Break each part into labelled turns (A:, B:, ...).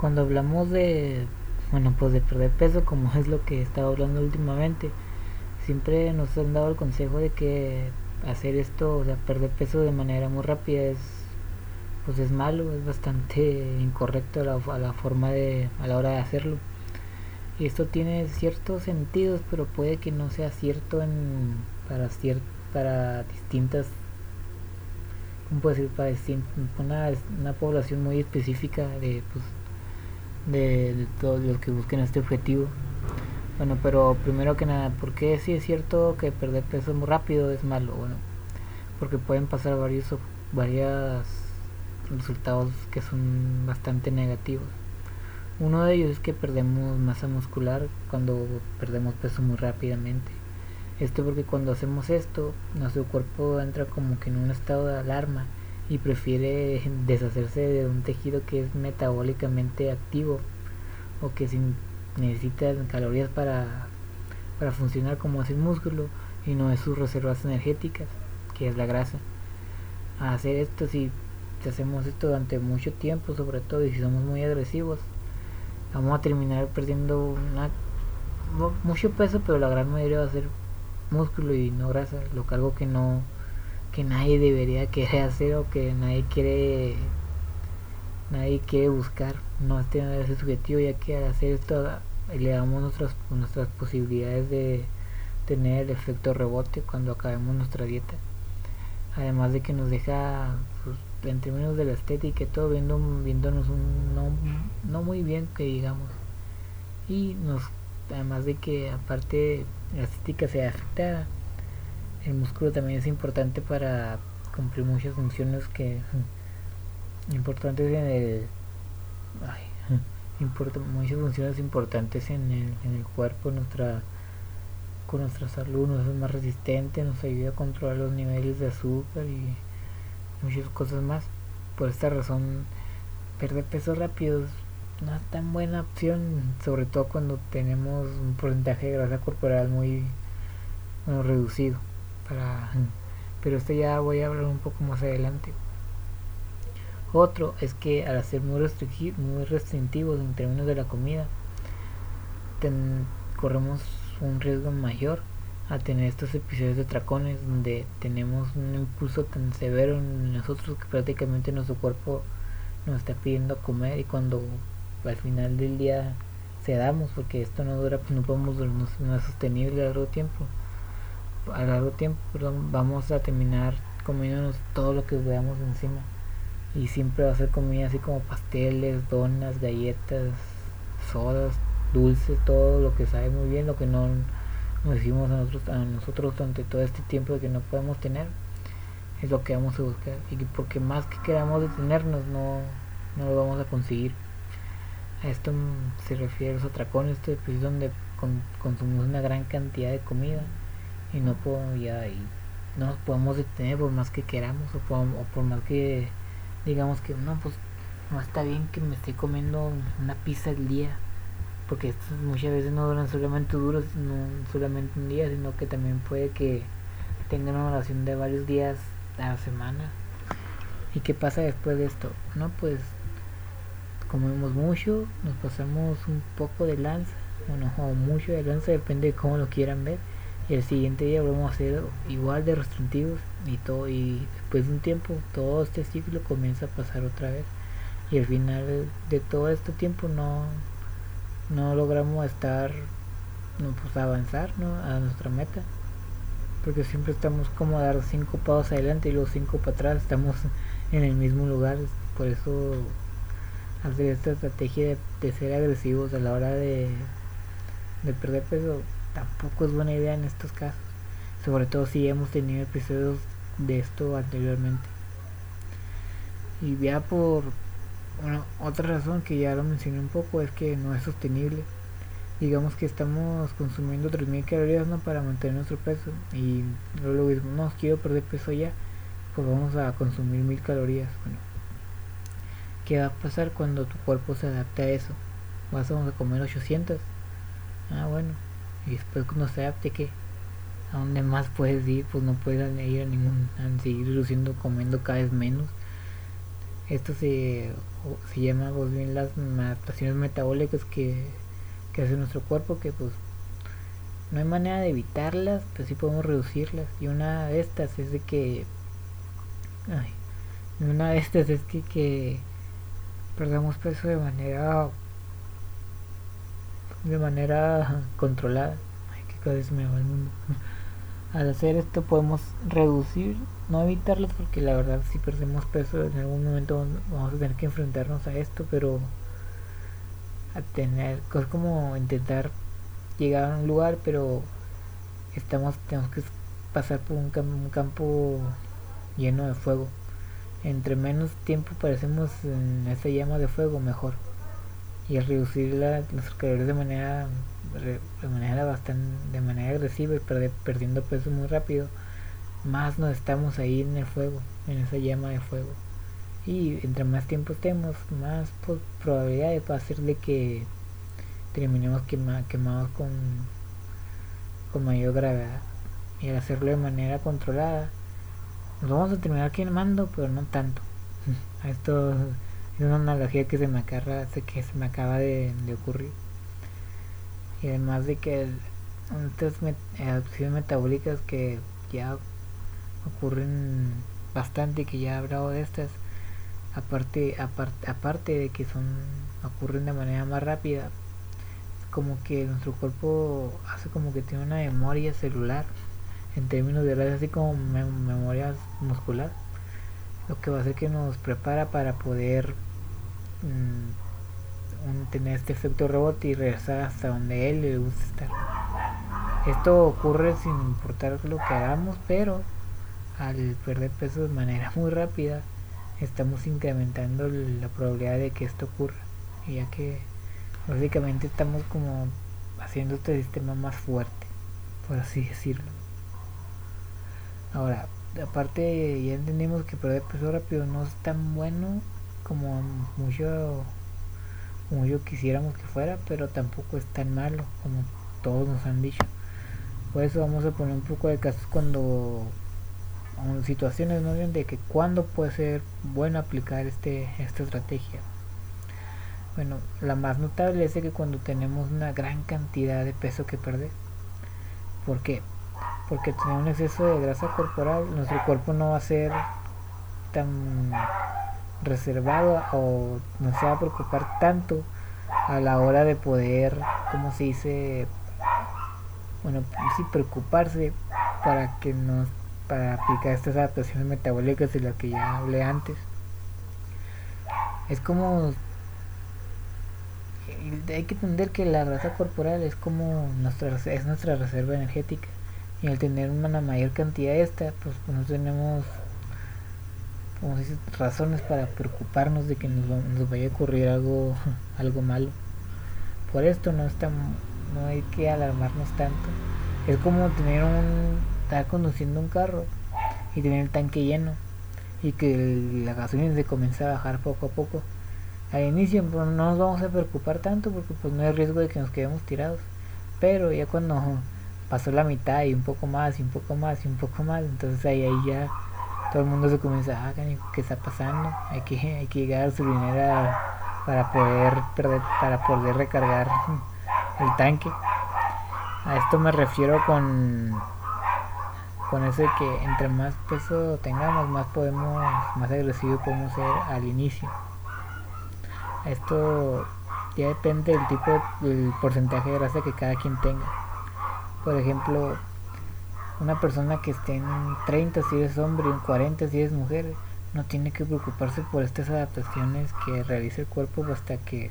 A: cuando hablamos de, bueno, pues de perder peso, como es lo que he estado hablando últimamente, siempre nos han dado el consejo de que hacer esto, o sea, perder peso de manera muy rápida es, pues es malo, es bastante incorrecto a la, la forma de, a la hora de hacerlo. Y esto tiene ciertos sentidos, pero puede que no sea cierto en, para, cier, para distintas ¿cómo puedo decir? Para una, una población muy específica de, pues, de, todos los que busquen este objetivo. Bueno, pero primero que nada, ¿por qué si es cierto que perder peso muy rápido es malo? Bueno, porque pueden pasar varios, varios resultados que son bastante negativos. Uno de ellos es que perdemos masa muscular cuando perdemos peso muy rápidamente. Esto porque cuando hacemos esto, nuestro cuerpo entra como que en un estado de alarma y prefiere deshacerse de un tejido que es metabólicamente activo o que necesita calorías para, para funcionar como es el músculo y no es sus reservas energéticas, que es la grasa. A hacer esto, si hacemos esto durante mucho tiempo, sobre todo, y si somos muy agresivos, vamos a terminar perdiendo mucho peso, pero la gran mayoría va a ser músculo y no grasa, lo que algo que no que nadie debería querer hacer o que nadie quiere nadie quiere buscar no tener ese subjetivo ya que al hacer esto elevamos nuestras nuestras posibilidades de tener el efecto rebote cuando acabemos nuestra dieta. Además de que nos deja pues, en términos de la estética y todo viendo viéndonos un no, no muy bien que digamos. Y nos además de que aparte la estética se afecta el músculo también es importante para cumplir muchas funciones que importantes en el ay, muchas funciones importantes en el, en el cuerpo con nuestra salud nos hace más resistente nos ayuda a controlar los niveles de azúcar y muchas cosas más. Por esta razón perder peso rápido no es tan buena opción sobre todo cuando tenemos un porcentaje de grasa corporal muy bueno, reducido pero esto ya voy a hablar un poco más adelante. Otro es que al hacer muy, muy restrictivos en términos de la comida corremos un riesgo mayor a tener estos episodios de tracones donde tenemos un impulso tan severo en nosotros que prácticamente nuestro cuerpo nos está pidiendo comer y cuando al final del día cedamos porque esto no dura pues no podemos no es sostenible a largo tiempo a largo tiempo vamos a terminar comiéndonos todo lo que veamos encima y siempre va a ser comida así como pasteles, donas, galletas, sodas, dulces, todo lo que sabe muy bien, lo que no nos decimos a nosotros, a nosotros durante todo este tiempo que no podemos tener, es lo que vamos a buscar. Y porque más que queramos detenernos, no, no lo vamos a conseguir. A esto se refiere a los atracones, esto es donde consumimos una gran cantidad de comida y no ya y no nos podemos detener por más que queramos o por, más que digamos que no pues no está bien que me esté comiendo una pizza al día porque estos muchas veces no duran solamente duros no solamente un día sino que también puede que tengan una oración de varios días a la semana. Y qué pasa después de esto no pues comemos mucho nos pasamos un poco de lanza bueno o mucho de lanza depende de cómo lo quieran ver y el siguiente día volvemos a ser igual de restrictivos y todo y después de un tiempo todo este ciclo comienza a pasar otra vez. Y al final de todo este tiempo no no logramos estar no pues avanzar ¿no? a nuestra meta. Porque siempre estamos como a dar cinco pasos adelante y los cinco para atrás. Estamos en el mismo lugar. Por eso hacer esta estrategia de, de ser agresivos a la hora de, de perder peso tampoco es buena idea en estos casos, sobre todo si hemos tenido episodios de esto anteriormente. Y ya por bueno, otra razón que ya lo mencioné un poco es que no es sostenible. Digamos que estamos consumiendo 3000 calorías ¿no? para mantener nuestro peso y luego mismo, no quiero perder peso ya, pues vamos a consumir 1000 calorías. Bueno, ¿qué va a pasar cuando tu cuerpo se adapte a eso? Vas a comer 800. Ah, bueno, y después cuando se adapte que a dónde más puedes ir pues no puedes ir a ningún a seguir reduciendo comiendo cada vez menos esto se, se llama pues bien las adaptaciones metabólicas que, que hace nuestro cuerpo que pues no hay manera de evitarlas, pero sí podemos reducirlas. Y una de estas es de que. Ay, una de estas es que, que perdamos peso de manera. De manera controlada. Ay, qué cosas me va. Al hacer esto podemos reducir, no evitarlas, porque la verdad, si perdemos peso, en algún momento vamos a tener que enfrentarnos a esto, pero a tener cosas como intentar llegar a un lugar, pero estamos tenemos que pasar por un, campo lleno de fuego. Entre menos tiempo parecemos en esa llama de fuego, mejor. Y al reducir la, los calores de manera de manera bastante de manera agresiva y perdiendo peso muy rápido, más nos estamos ahí en el fuego, en esa llama de fuego. Y entre más tiempo estemos, más probabilidades va a ser de que terminemos quemados con, con mayor gravedad. Y al hacerlo de manera controlada, nos vamos a terminar quemando, pero no tanto. Esto es una analogía que se me acaba, que se me acaba de, ocurrir. Y además de que estas adaptaciones metabólicas que ya ocurren bastante, que ya he hablado de estas, aparte, aparte, aparte de que son ocurren de manera más rápida, como que nuestro cuerpo hace como que tiene una memoria celular en términos de así como memoria muscular lo que va a hacer que nos prepara para poder mm, tener este efecto rebote y regresar hasta donde él le gusta estar. Esto ocurre sin importar lo que hagamos pero al perder peso de manera muy rápida estamos incrementando la probabilidad de que esto ocurra. Ya que básicamente estamos como haciendo este sistema más fuerte por así decirlo. Ahora aparte ya entendimos que perder peso rápido no es tan bueno como mucho como quisiéramos que fuera pero tampoco es tan malo como todos nos han dicho por eso vamos a poner un poco de casos cuando situaciones no bien de que cuando puede ser bueno aplicar este esta estrategia bueno, la más notable es que cuando tenemos una gran cantidad de peso que perder. ¿Por qué? Porque tener un exceso de grasa corporal, nuestro cuerpo no va a ser tan reservado o no se va a preocupar tanto a la hora de poder, como se dice, bueno, sí preocuparse para que nos para aplicar estas adaptaciones metabólicas de las que ya hablé antes. Es como hay que entender que la grasa corporal es como nuestra es nuestra reserva energética y al tener una mayor cantidad de esta pues, no tenemos como dice, razones para preocuparnos de que nos, vaya a ocurrir algo algo malo. Por esto no está no hay que alarmarnos tanto. Es como tener un estar conduciendo un carro y tener el tanque lleno y que la gasolina se comienza a bajar poco a poco. Al inicio pues, no nos vamos a preocupar tanto porque pues no hay riesgo de que nos quedemos tirados. Pero ya cuando pasó la mitad y un poco más y un poco más y un poco más entonces ahí, ahí ya todo el mundo se comienza ah, ¿qué está pasando? hay que, hay que llegar su dinero para poder perder, para poder recargar el tanque a esto me refiero con con eso de que entre más peso tengamos más podemos más agresivos podemos ser al inicio. Esto ya depende del tipo del porcentaje de grasa que cada quien tenga. Por ejemplo una persona que esté en 30 si es hombre y en 40 si es mujer no tiene que preocuparse por estas adaptaciones que realiza el cuerpo hasta que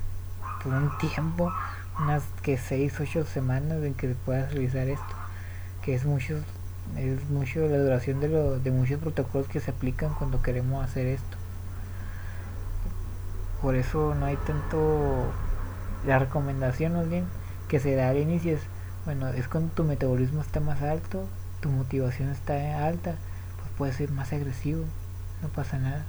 A: por un tiempo unas que 6 8 semanas en que puedas realizar esto que es mucho es mucho la duración de, lo, de muchos protocolos que se aplican cuando queremos hacer esto. Por eso no hay tanto la recomendación más bien que se da al inicio es bueno es cuando tu metabolismo está más alto tu motivación está alta pues puede ser más agresivo no pasa nada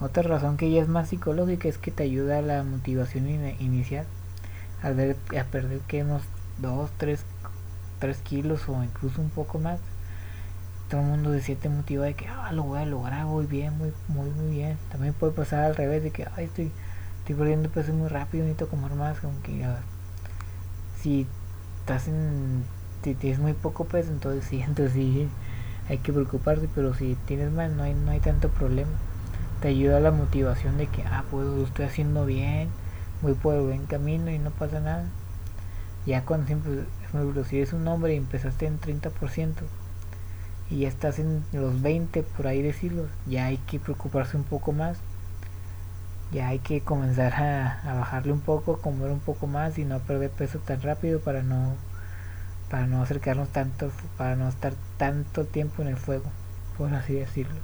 A: otra razón que ya es más psicológica es que te ayuda a la motivación inicial al ver a perder que unos 2 3 3 kilos o incluso un poco más todo el mundo se siente motivado de que ah, lo voy a lograr, voy bien, muy, muy, muy bien. También puede pasar al revés de que ay, estoy, estoy perdiendo peso muy rápido, necesito comer más, como que si estás en, si tienes muy poco peso, entonces sí, entonces sí hay que preocuparse, pero si tienes más no hay, no hay tanto problema. Te ayuda la motivación de que, ah, pues lo estoy haciendo bien, voy por buen camino y no pasa nada. Ya cuando siempre, si eres un hombre y empezaste en 30% y ya estás en los 20, por ahí decirlo, ya hay que preocuparse un poco más. Ya hay que comenzar a, a bajarle un poco, comer un poco más y no perder peso tan rápido para no para no acercarnos tanto, para no estar tanto tiempo en el fuego, por así decirlo.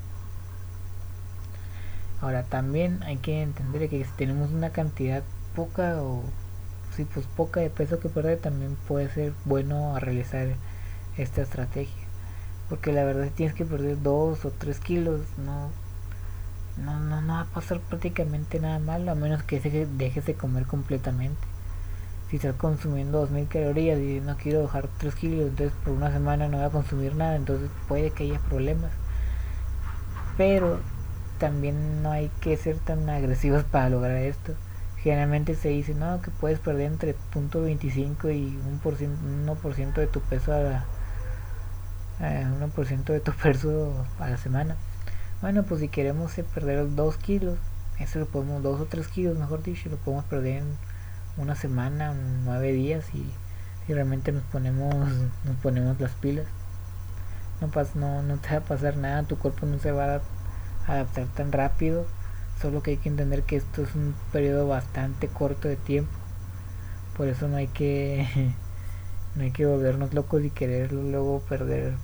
A: Ahora también hay que entender que si tenemos una cantidad poca o si pues poca de peso que perder también puede ser bueno a realizar esta estrategia porque la verdad si tienes que perder 2 o 3 kilos no no, no, no va a pasar prácticamente nada malo a menos que dejes de comer completamente si estás consumiendo 2000 calorías y no quiero bajar 3 kilos, entonces por una semana no voy a consumir nada, entonces puede que haya problemas. Pero también no hay que ser tan agresivos para lograr esto. Generalmente se dice, no, que puedes perder entre 0.25 y 1%, 1 de tu peso a la, 1% de tu peso a la semana. Bueno, pues si queremos perder 2 kilos, eso lo podemos, 2 o 3 kilos, mejor dicho, lo podemos perder en una semana, nueve días y, realmente nos ponemos, nos ponemos las pilas. No, pas, no, no te va a pasar nada, tu cuerpo no se va a adaptar tan rápido, solo que hay que entender que esto es un periodo bastante corto de tiempo. Por eso no hay que no hay que volvernos locos y quererlo luego perder,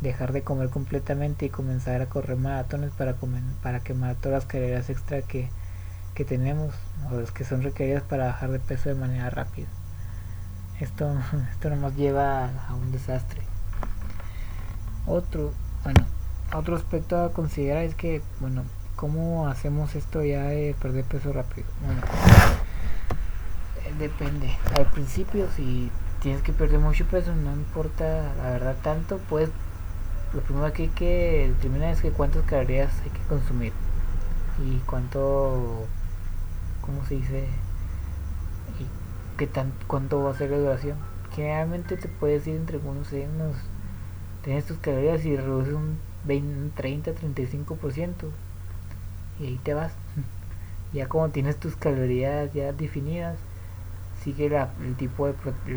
A: dejar de comer completamente y comenzar a correr maratones para comer, para quemar todas las carreras extra que, que tenemos o las que son requeridas para bajar de peso de manera rápida. Esto, esto nos lleva a un desastre. Otro, bueno, otro aspecto a considerar es que, bueno, ¿cómo hacemos esto ya de perder peso rápido? Bueno, eh, depende. Al principio, si tienes que perder mucho peso, no importa la verdad tanto, pues lo primero que hay que determinar es que cuántas calorías hay que consumir y cuánto ¿cómo se dice? ¿Y qué tan, cuánto va a ser la duración? Generalmente te puedes ir entre unos, unos tienes tus calorías y reduces un 20, 30, 35% y ahí te vas. Ya como tienes tus calorías ya definidas, sigue la, el tipo de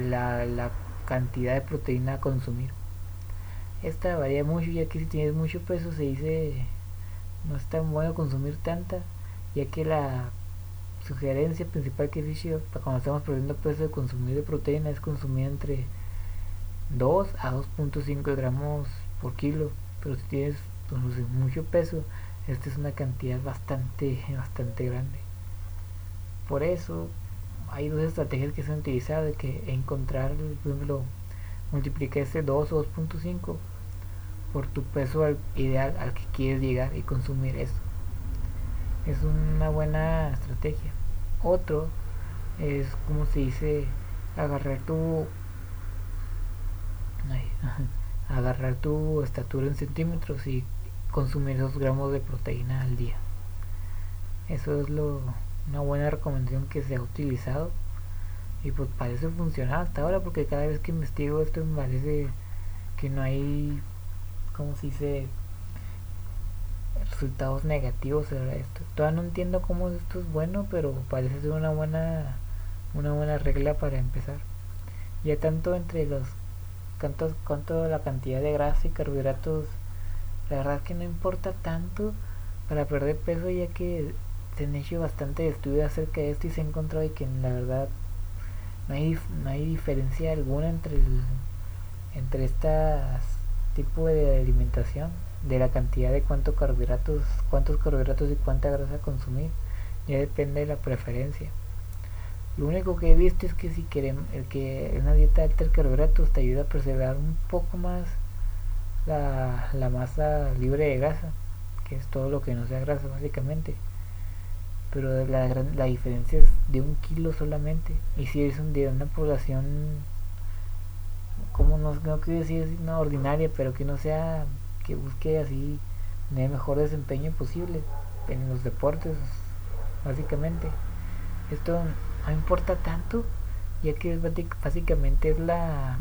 A: la, la cantidad de proteína a consumir. Esta varía mucho ya que si tienes mucho peso se dice no es tan bueno consumir tanta ya que la sugerencia principal que dicho para cuando estamos perdiendo peso de consumir de proteína es consumir entre 2 a 2.5 gramos por kilo. Pero si tienes pues, mucho peso esta es una cantidad bastante bastante grande. Por eso hay dos estrategias que se han utilizado de que encontrar por ejemplo multiplicar ese 2 o 2.5 por tu peso ideal al que quieres llegar y consumir eso es una buena estrategia. Otro es como se dice agarrar tu agarrar tu estatura en centímetros y consumir esos gramos de proteína al día. Eso es lo una buena recomendación que se ha utilizado y pues parece funcionar hasta ahora porque cada vez que investigo esto me parece que no hay como se dice resultados negativos sobre esto. Todavía no entiendo cómo esto es bueno, pero parece ser una buena una buena regla para empezar. Ya tanto entre los cuánto, cuánto la cantidad de grasa y carbohidratos, la verdad que no importa tanto para perder peso ya que se han hecho bastante estudios acerca de esto y se ha encontrado que la verdad no hay, no hay diferencia alguna entre el, entre estas tipo de alimentación de la cantidad de cuántos carbohidratos, cuántos carbohidratos y cuánta grasa consumir. Ya depende de la preferencia. Lo único que he visto es que si queremos, el que una dieta alta de carbohidratos te ayuda a preservar un poco más la, la masa libre de grasa, que es todo lo que no sea grasa básicamente. Pero la, la diferencia es de un kilo solamente. Y si es un, de una población, como no, no quiero decir no ordinaria, pero que no sea que busque así el mejor desempeño posible en los deportes, básicamente. Esto no importa tanto, ya que básicamente es la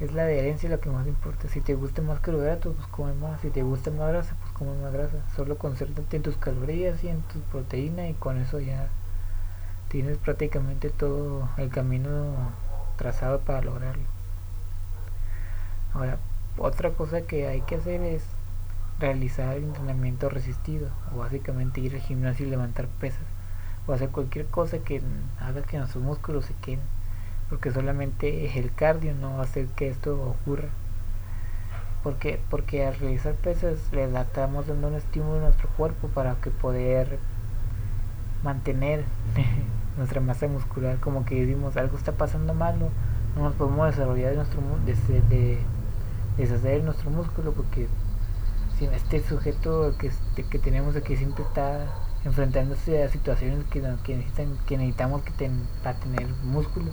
A: es la adherencia lo que más importa. Si te gusta más carbohidratos, pues come más. Si te gusta más grasa, pues come más grasa. Solo concéntrate en tus calorías y en tu proteína y con eso ya tienes prácticamente todo el camino trazado para lograrlo. Ahora, otra cosa que hay que hacer es realizar entrenamiento resistido o básicamente ir al gimnasio y levantar pesas o hacer cualquier cosa que haga que nuestros músculos se queden porque solamente el cardio no va a hacer que esto ocurra. Porque porque al realizar pesas le estamos dando un estímulo a nuestro cuerpo para que poder mantener nuestra masa muscular como que decimos algo está pasando malo no nos podemos desarrollar nuestro de, de, deshacer nuestro músculo porque si este sujeto que, que tenemos aquí siempre está enfrentándose a situaciones que, que, necesitan, que necesitamos que para tener músculo.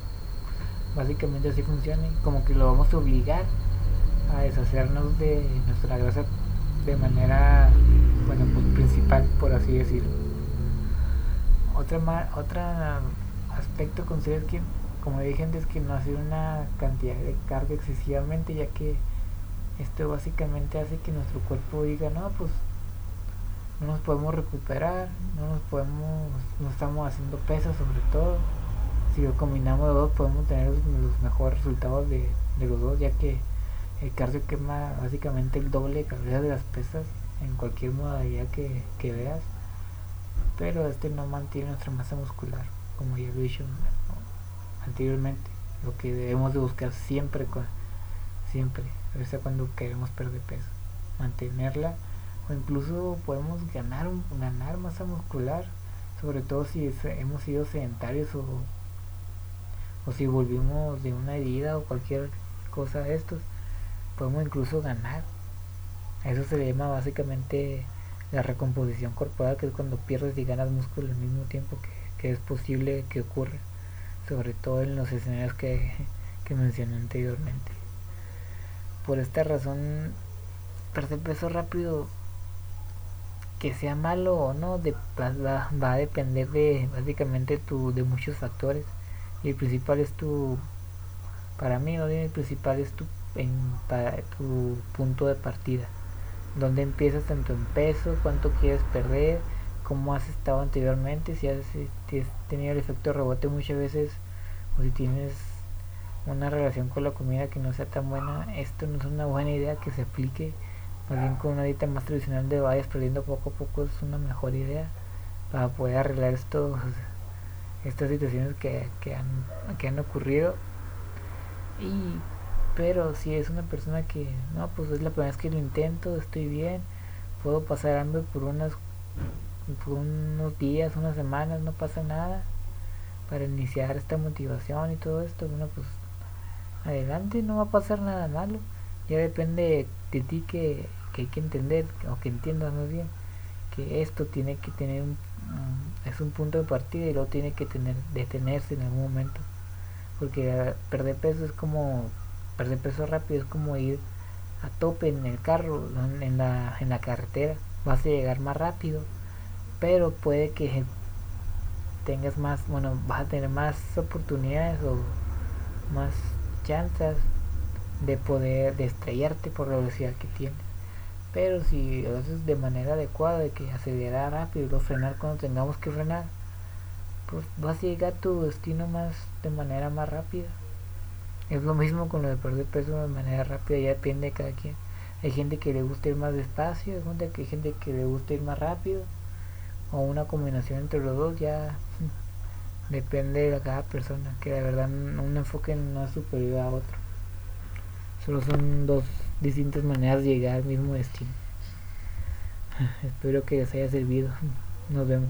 A: Básicamente así funciona como que lo vamos a obligar a deshacernos de nuestra grasa de manera bueno pues principal por así decirlo. Otra otra aspecto considero que como dije antes que no hacer una cantidad de carga excesivamente ya que esto básicamente hace que nuestro cuerpo diga no pues no nos podemos recuperar no nos podemos no estamos haciendo pesas sobre todo. Si lo combinamos los dos podemos tener los, mejores resultados de, los dos ya que el cardio quema básicamente el doble de calorías de las pesas en cualquier modalidad que, veas pero este no mantiene nuestra masa muscular como ya lo he dicho anteriormente lo que debemos de buscar siempre siempre sea cuando queremos perder peso mantenerla o incluso podemos ganar ganar masa muscular sobre todo si hemos sido sedentarios o o si volvimos de una herida o cualquier cosa de estos, podemos incluso ganar. Eso se le llama básicamente la recomposición corporal, que es cuando pierdes y ganas músculo al mismo tiempo que, es posible que ocurra, sobre todo en los escenarios que, que mencioné anteriormente. Por esta razón, perder peso rápido, que sea malo o no, de, va, va, a depender de básicamente tu, de muchos factores. Y el principal es tu para mí el principal es tu en, tu punto de partida. Donde empiezas tanto en peso cuánto quieres perder cómo has estado anteriormente si has, tenido el efecto rebote muchas veces o si tienes una relación con la comida que no sea tan buena esto no es una buena idea que se aplique más bien con una dieta más tradicional de vayas perdiendo poco a poco es una mejor idea para poder arreglar esto estas situaciones que, que, han, que han ocurrido. Y pero si es una persona que no pues es la primera vez que lo intento estoy bien puedo pasar hambre por unas por unos días unas semanas no pasa nada para iniciar esta motivación y todo esto bueno pues adelante no va a pasar nada malo. Ya depende de ti que, que hay que entender o que entiendas más bien que esto tiene que tener un, es un punto de partida y luego tiene que tener detenerse en algún momento. Porque perder peso es como perder peso rápido es como ir a tope en el carro en la, en la carretera. Vas a llegar más rápido pero puede que tengas más bueno vas a tener más oportunidades o más chances de poder de estrellarte por la velocidad que tienes pero si lo haces de manera adecuada, de que acelerar rápido y luego frenar cuando tengamos que frenar, pues vas a llegar a tu destino más de manera más rápida. Es lo mismo con lo de perder peso de manera rápida, ya depende de cada quien. Hay gente que le gusta ir más despacio, hay gente que le gusta ir más rápido, o una combinación entre los dos, ya depende de cada persona, que la verdad un enfoque no es superior a otro. Solo son dos distintas maneras de llegar al mismo destino. Espero que les haya servido. Nos vemos.